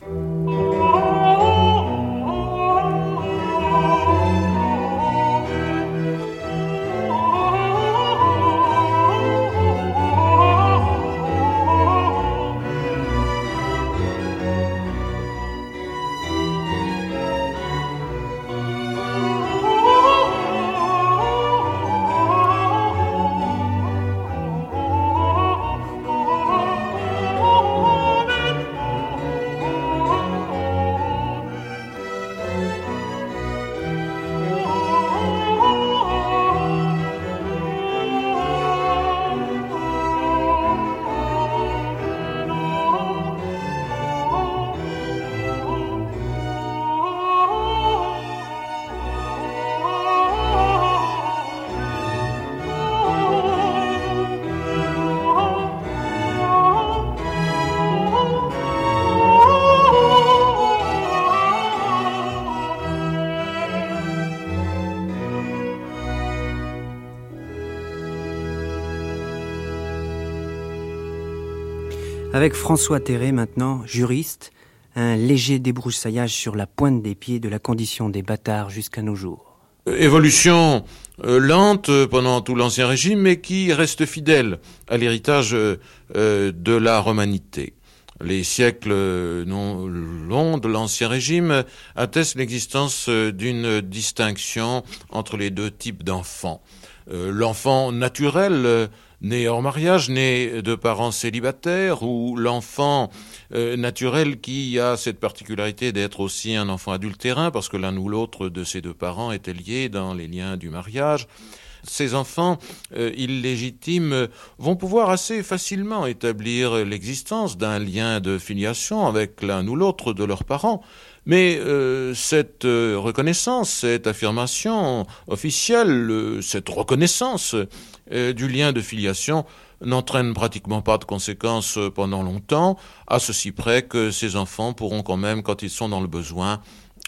Avec François Terré maintenant, juriste, un léger débroussaillage sur la pointe des pieds de la condition des bâtards jusqu'à nos jours. Évolution euh, lente pendant tout l'Ancien Régime, mais qui reste fidèle à l'héritage euh, de la romanité. Les siècles non longs de l'Ancien Régime attestent l'existence d'une distinction entre les deux types d'enfants. Euh, l'enfant naturel né hors mariage, né de parents célibataires, ou l'enfant euh, naturel qui a cette particularité d'être aussi un enfant adultérin, parce que l'un ou l'autre de ses deux parents était lié dans les liens du mariage. Ces enfants euh, illégitimes vont pouvoir assez facilement établir l'existence d'un lien de filiation avec l'un ou l'autre de leurs parents. Mais euh, cette reconnaissance, cette affirmation officielle, cette reconnaissance euh, du lien de filiation n'entraîne pratiquement pas de conséquences euh, pendant longtemps, à ceci près que ces enfants pourront quand même, quand ils sont dans le besoin,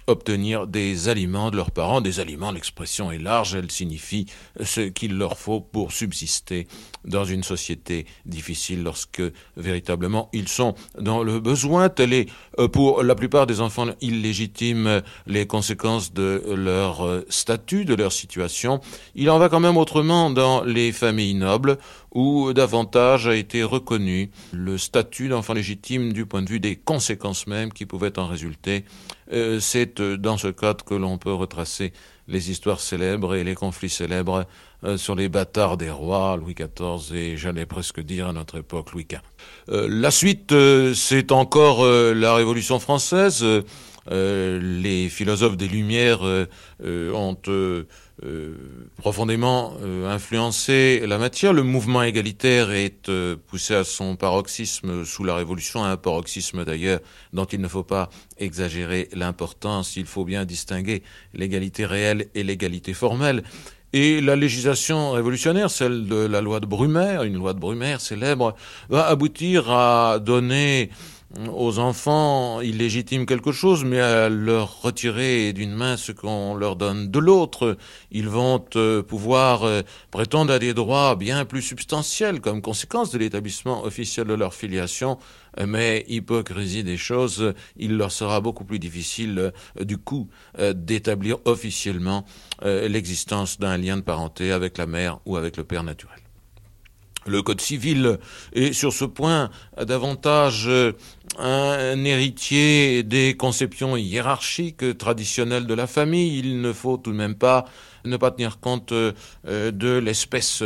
obtenir des aliments de leurs parents. Des aliments, l'expression est large, elle signifie ce qu'il leur faut pour subsister dans une société difficile lorsque véritablement ils sont dans le besoin. Tel est euh, pour la plupart des enfants illégitimes les conséquences de leur euh, statut, de leur situation. Il en va quand même autrement dans les familles nobles où davantage a été reconnu le statut d'enfant légitime du point de vue des conséquences mêmes qui pouvaient en résulter. Euh, c'est euh, dans ce cadre que l'on peut retracer les histoires célèbres et les conflits célèbres euh, sur les bâtards des rois, Louis XIV et j'allais presque dire à notre époque Louis XV. la suite, c'est encore la Révolution française. les philosophes des Lumières ont euh, profondément euh, influencé la matière. Le mouvement égalitaire est euh, poussé à son paroxysme sous la Révolution, un paroxysme d'ailleurs dont il ne faut pas exagérer l'importance. Il faut bien distinguer l'égalité réelle et l'égalité formelle. Et la législation révolutionnaire, celle de la loi de Brumaire, une loi de Brumaire célèbre, va aboutir à donner aux enfants illégitimes quelque chose, mais à leur retirer d'une main ce qu'on leur donne de l'autre. Ils vont euh, pouvoir euh, prétendre à des droits bien plus substantiels comme conséquence de l'établissement officiel de leur filiation, mais hypocrisie des choses, il leur sera beaucoup plus difficile euh, du coup d'établir officiellement l'existence d'un lien de parenté avec la mère ou avec le père naturel. Le Code civil est sur ce point davantage un héritier des conceptions hiérarchiques traditionnelles de la famille. Il ne faut tout de même pas ne pas tenir compte euh, de l'espèce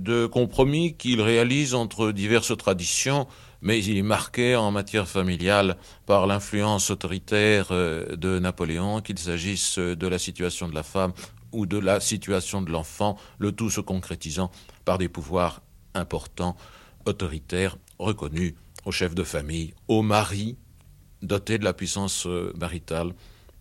de compromis qu'il réalise entre diverses traditions, mais il est marqué en matière familiale par l'influence autoritaire euh, de Napoléon, qu'il s'agisse de la situation de la femme ou de la situation de l'enfant, le tout se concrétisant par des pouvoirs importants, autoritaires, reconnus au chef de famille, au mari, doté de la puissance euh, maritale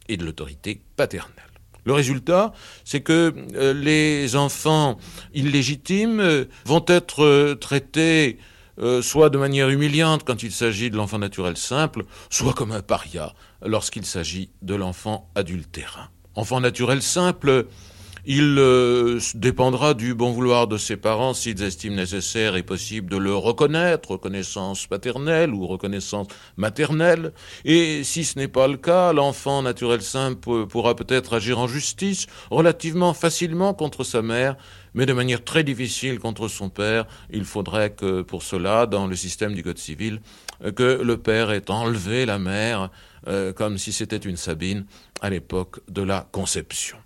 et de l'autorité paternelle. Le résultat, c'est que euh, les enfants illégitimes euh, vont être traités soit de manière humiliante quand il s'agit de l'enfant naturel simple, soit comme un paria lorsqu'il s'agit de l'enfant adultérin. Enfant naturel simple, il euh, dépendra du bon vouloir de ses parents s'ils estiment nécessaire et possible de le reconnaître, reconnaissance paternelle ou reconnaissance maternelle. Et si ce n'est pas le cas, l'enfant naturel simple pourra peut-être agir en justice relativement facilement contre sa mère, mais de manière très difficile contre son père. Il faudrait que pour cela, dans le système du Code civil, que le père ait enlevé la mère euh, comme si c'était une Sabine à l'époque de la conception.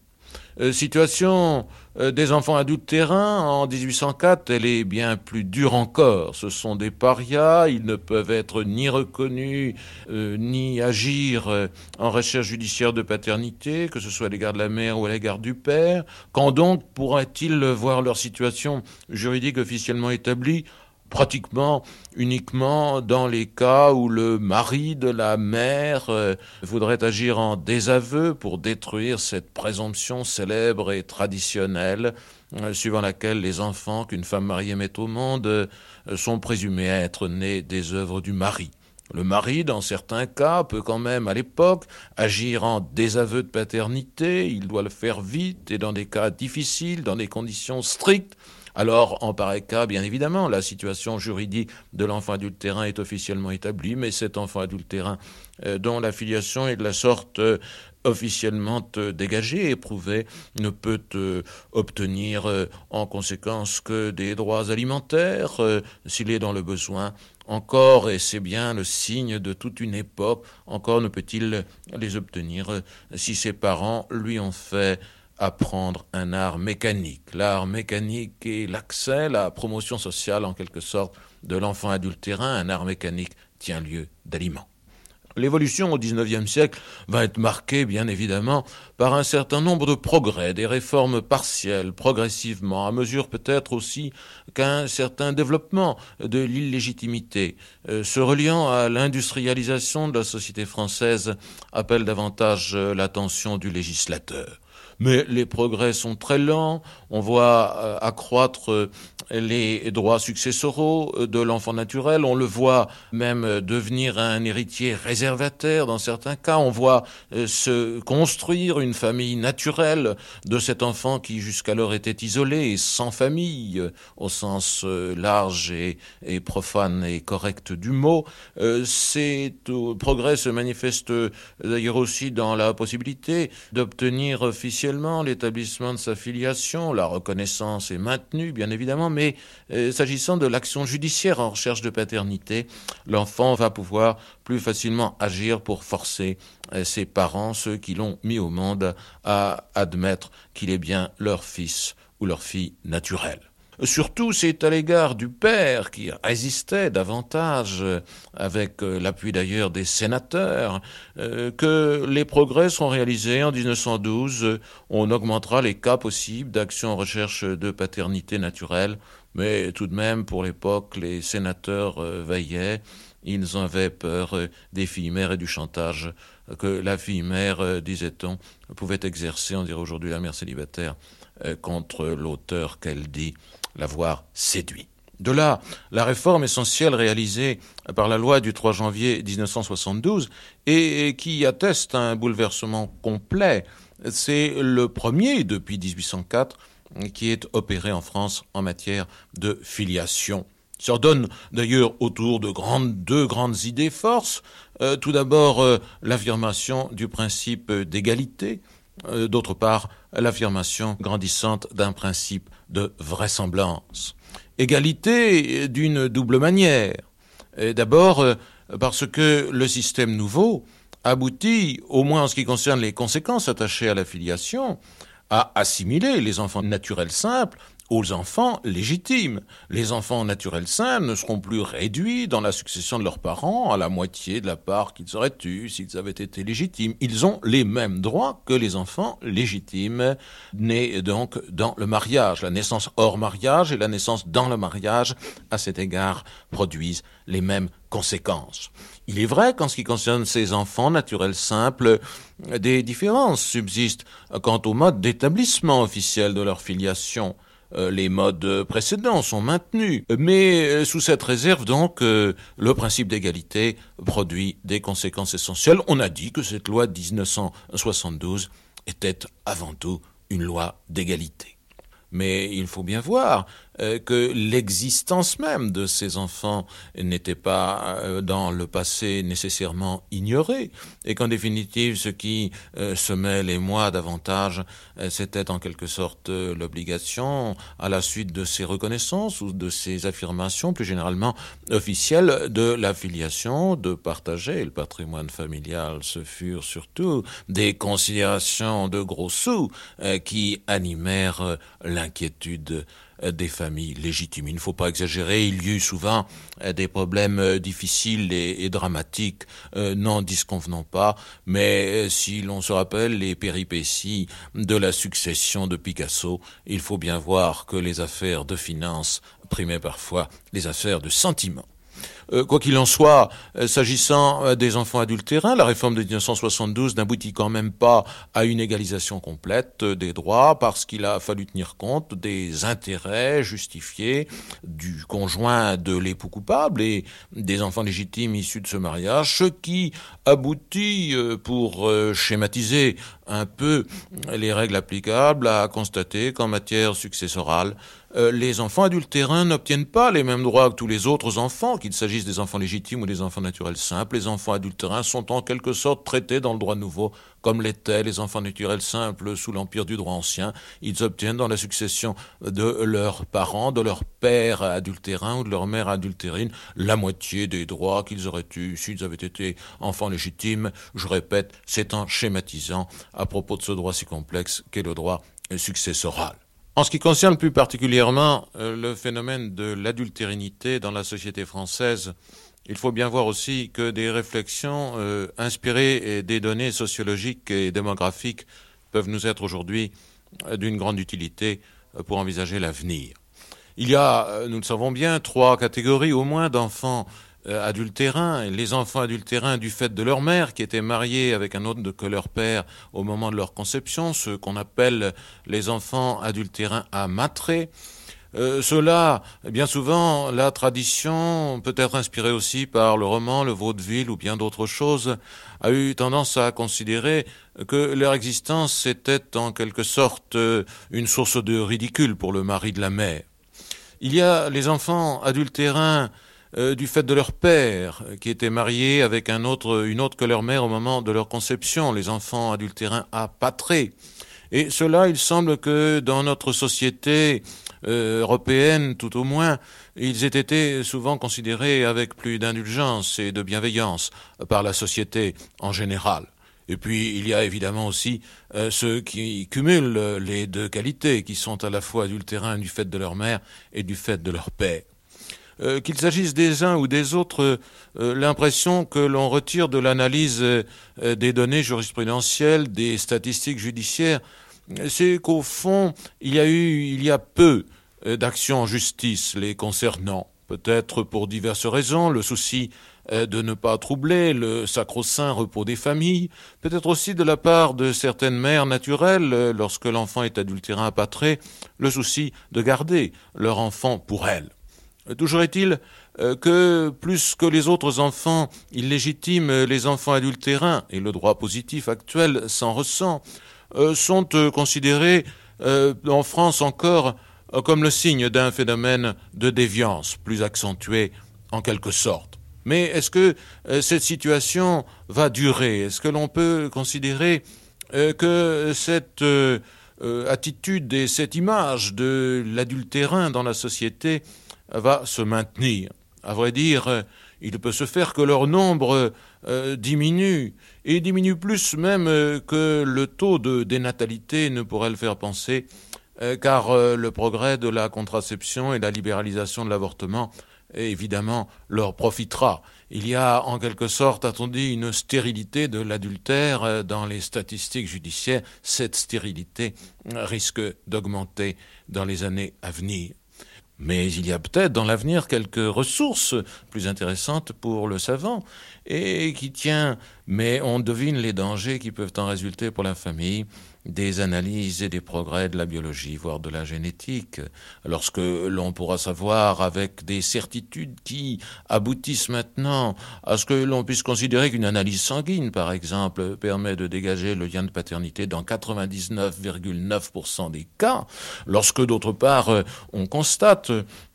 Euh, situation euh, des enfants adultérins en 1804, elle est bien plus dure encore. Ce sont des parias, ils ne peuvent être ni reconnus euh, ni agir en recherche judiciaire de paternité, que ce soit à l'égard de la mère ou à l'égard du père. Quand donc pourraient-ils voir leur situation juridique officiellement établie pratiquement uniquement dans les cas où le mari de la mère euh, voudrait agir en désaveu pour détruire cette présomption célèbre et traditionnelle euh, suivant laquelle les enfants qu'une femme mariée met au monde euh, sont présumés être nés des œuvres du mari. Le mari, dans certains cas, peut quand même, à l'époque, agir en désaveu de paternité, il doit le faire vite et dans des cas difficiles, dans des conditions strictes, alors, en pareil cas, bien évidemment, la situation juridique de l'enfant adultérin est officiellement établie, mais cet enfant adultérin euh, dont la filiation est de la sorte euh, officiellement euh, dégagée, éprouvée, ne peut obtenir en conséquence que des droits alimentaires s'il est dans le besoin. Encore, et c'est bien le signe de toute une époque, encore ne peut-il les obtenir si ses parents lui ont fait apprendre un art mécanique. L'art mécanique est l'accès, la promotion sociale en quelque sorte de l'enfant adultérin. Un art mécanique tient lieu d'aliment. L'évolution au XIXe siècle va être marquée, bien évidemment, par un certain nombre de progrès, des réformes partielles, progressivement, à mesure peut-être aussi qu'un certain développement de l'illégitimité, euh, se reliant à l'industrialisation de la société française, appelle davantage euh, l'attention du législateur mais les progrès sont très lents. On voit euh, accroître euh, les droits successoraux euh, de l'enfant naturel. On le voit même devenir un héritier réservataire dans certains cas. On voit se construire une famille naturelle de cet enfant qui jusqu'alors était isolé et sans famille au sens large et, et profane et correct du mot. Ces progrès se manifestent d'ailleurs aussi dans la possibilité d'obtenir officiellement l'établissement de sa filiation, la reconnaissance est maintenue, bien évidemment, mais euh, s'agissant de l'action judiciaire en recherche de paternité, l'enfant va pouvoir plus facilement agir pour forcer euh, ses parents, ceux qui l'ont mis au monde, à admettre qu'il est bien leur fils ou leur fille naturelle. Surtout, c'est à l'égard du père qui résistait davantage, euh, avec euh, l'appui d'ailleurs des sénateurs, euh, que les progrès sont réalisés. En 1912, on augmentera les cas possibles d'action en recherche de paternité naturelle, mais tout de même, pour l'époque, les sénateurs veillaient. Ils avaient peur des filles mères et du chantage que la fille mère, disait-on, pouvait exercer, on dirait aujourd'hui la mère célibataire, contre l'auteur qu'elle dit l'avoir séduit. De là, la réforme essentielle réalisée par la loi du 3 janvier 1972 et qui atteste un bouleversement complet, c'est le premier depuis 1804 qui est opéré en France en matière de filiation. Il s'ordonne d'ailleurs autour de grandes, deux grandes idées forces. Euh, tout d'abord, euh, l'affirmation du principe d'égalité, euh, d'autre part, l'affirmation grandissante d'un principe de vraisemblance. Égalité d'une double manière. D'abord, euh, parce que le système nouveau aboutit, au moins en ce qui concerne les conséquences attachées à la filiation, à assimiler les enfants naturels simples aux enfants légitimes. Les enfants naturels sains ne seront plus réduits dans la succession de leurs parents à la moitié de la part qu'ils auraient eue s'ils avaient été légitimes. Ils ont les mêmes droits que les enfants légitimes, nés donc dans le mariage. La naissance hors mariage et la naissance dans le mariage, à cet égard, produisent les mêmes conséquences. Il est vrai qu'en ce qui concerne ces enfants naturels simples, des différences subsistent quant au mode d'établissement officiel de leur filiation. Euh, les modes précédents sont maintenus. Mais euh, sous cette réserve, donc, euh, le principe d'égalité produit des conséquences essentielles. On a dit que cette loi de 1972 était avant tout une loi d'égalité. Mais il faut bien voir que l'existence même de ces enfants n'était pas euh, dans le passé nécessairement ignorée, et qu'en définitive ce qui euh, se mêle les moi davantage, c'était en quelque sorte l'obligation, à la suite de ces reconnaissances ou de ces affirmations plus généralement officielles de l'affiliation, de partager le patrimoine familial. Ce furent surtout des considérations de gros sous qui animèrent l'inquiétude euh, des familles légitimes. Il ne faut pas exagérer, il y eut souvent euh, des problèmes euh, difficiles et, dramatiques, n'en disconvenons pas, mais si l'on se rappelle les péripéties de la succession de Picasso, il faut bien voir que les affaires de finances primaient parfois les affaires de sentiments. Euh, quoi qu'il en soit, euh, s'agissant euh, des enfants adultérins, la réforme de 1972 n'aboutit quand même pas à une égalisation complète des droits parce qu'il a fallu tenir compte des intérêts justifiés du conjoint de l'époux coupable et des enfants légitimes issus de ce mariage, ce qui aboutit, pour schématiser un peu les règles applicables, à constater qu'en matière successorale, euh, les enfants adultérins n'obtiennent pas les mêmes droits que tous les autres enfants, qu'il s'agisse des enfants légitimes ou des enfants naturels simples. Les enfants adultérins sont en quelque sorte traités dans le droit nouveau comme l'étaient les enfants naturels simples sous l'empire du droit ancien. Ils obtiennent dans la succession de leurs parents, de leur père adultérin ou de leur mère adultérine, la moitié des droits qu'ils auraient eus s'ils avaient été enfants légitimes. Je répète, c'est en schématisant à propos de ce droit si complexe qu'est le droit successoral. En ce qui concerne plus particulièrement euh, le phénomène de l'adultérinité dans la société française, il faut bien voir aussi que des réflexions euh, inspirées des données sociologiques et démographiques peuvent nous être aujourd'hui euh, d'une grande utilité pour envisager l'avenir. Il y a, nous le savons bien, trois catégories au moins d'enfants adultérins, les enfants adultérins du fait de leur mère qui était mariée avec un autre que leur père au moment de leur conception, ce qu'on appelle les enfants adultérins à matré. Euh, Cela, bien souvent, la tradition, peut être inspirée aussi par le roman, le vaudeville ou bien d'autres choses, a eu tendance à considérer que leur existence était en quelque sorte euh, une source de ridicule pour le mari de la mère. Il y a les enfants adultérins euh, du fait de leur père, qui était marié avec autre, une autre que leur mère au moment de leur conception, les enfants adultérins apatrés. Et cela, il semble que dans notre société euh, européenne, tout au moins, ils aient été souvent considérés avec plus d'indulgence et de bienveillance par la société en général. Et puis il y a évidemment aussi euh, ceux qui cumulent les deux qualités, qui sont à la fois adultérins du fait de leur mère et du fait de leur père. Euh, qu'il s'agisse des uns ou des autres, euh, l'impression que l'on retire de l'analyse euh, des données jurisprudentielles, des statistiques judiciaires, c'est qu'au fond, il y a eu, il y a peu d'actions en justice les concernant. Peut-être pour diverses raisons, le souci de ne pas troubler le sacro-saint repos des familles, peut-être aussi de la part de certaines mères naturelles, lorsque l'enfant est adultérin apatré, le souci de garder leur enfant pour elles. Toujours est-il euh, que plus que les autres enfants illégitimes, les enfants adultérins, et le droit positif actuel s'en ressent, euh, sont euh, considérés en France encore comme le signe d'un phénomène de déviance plus accentué en quelque sorte. Mais est-ce que cette situation va durer? Est-ce que l'on peut considérer que cette attitude et cette image de l'adultérin dans la société va se maintenir. À vrai dire, il peut se faire que leur nombre euh, diminue, et diminue plus même euh, que le taux de dénatalité ne pourrait le faire penser, euh, car le progrès de la contraception et la libéralisation de l'avortement évidemment leur profitera. Il y a en quelque sorte, a-t-on dit, une stérilité de l'adultère dans les statistiques judiciaires. Cette stérilité risque d'augmenter dans les années à venir. Mais il y a peut-être dans l'avenir quelques ressources plus intéressantes pour le savant et qui tient, mais on devine les dangers qui peuvent en résulter pour la famille des analyses et des progrès de la biologie, voire de la génétique, lorsque l'on pourra savoir avec des certitudes qui aboutissent maintenant à ce que l'on puisse considérer qu'une analyse sanguine, par exemple, permet de dégager le lien de paternité dans 99,9% des cas, lorsque d'autre part on constate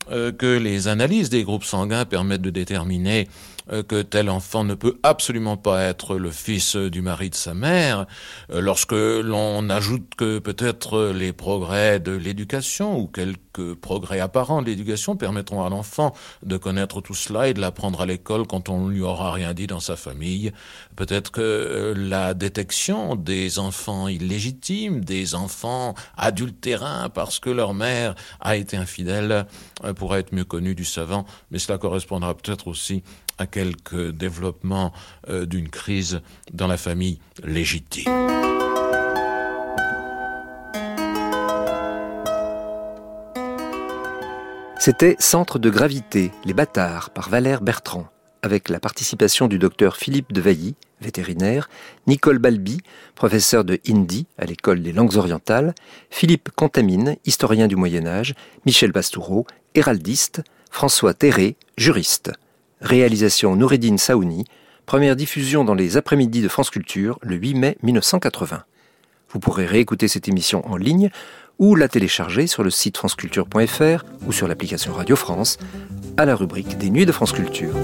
euh, que les analyses des groupes sanguins permettent de déterminer que tel enfant ne peut absolument pas être le fils du mari de sa mère, euh, lorsque l'on ajoute que peut-être les progrès de l'éducation ou quelques progrès apparents de l'éducation permettront à l'enfant de connaître tout cela et de l'apprendre à l'école quand on ne lui aura rien dit dans sa famille, peut-être que euh, la détection des enfants illégitimes, des enfants adultérins parce que leur mère a été infidèle pourra être mieux connue du savant, mais cela correspondra peut-être aussi à quelques développements euh, d'une crise dans la famille légitime. C'était Centre de gravité, les bâtards, par Valère Bertrand, avec la participation du docteur Philippe de Vailly, vétérinaire, Nicole Balbi, professeur de hindi à l'école des langues orientales, Philippe Contamine, historien du Moyen Âge, Michel Bastoureau, héraldiste, François Terré, juriste. Réalisation Noureddine Saouni, première diffusion dans les après-midi de France Culture le 8 mai 1980. Vous pourrez réécouter cette émission en ligne ou la télécharger sur le site franceculture.fr ou sur l'application Radio France à la rubrique des Nuits de France Culture.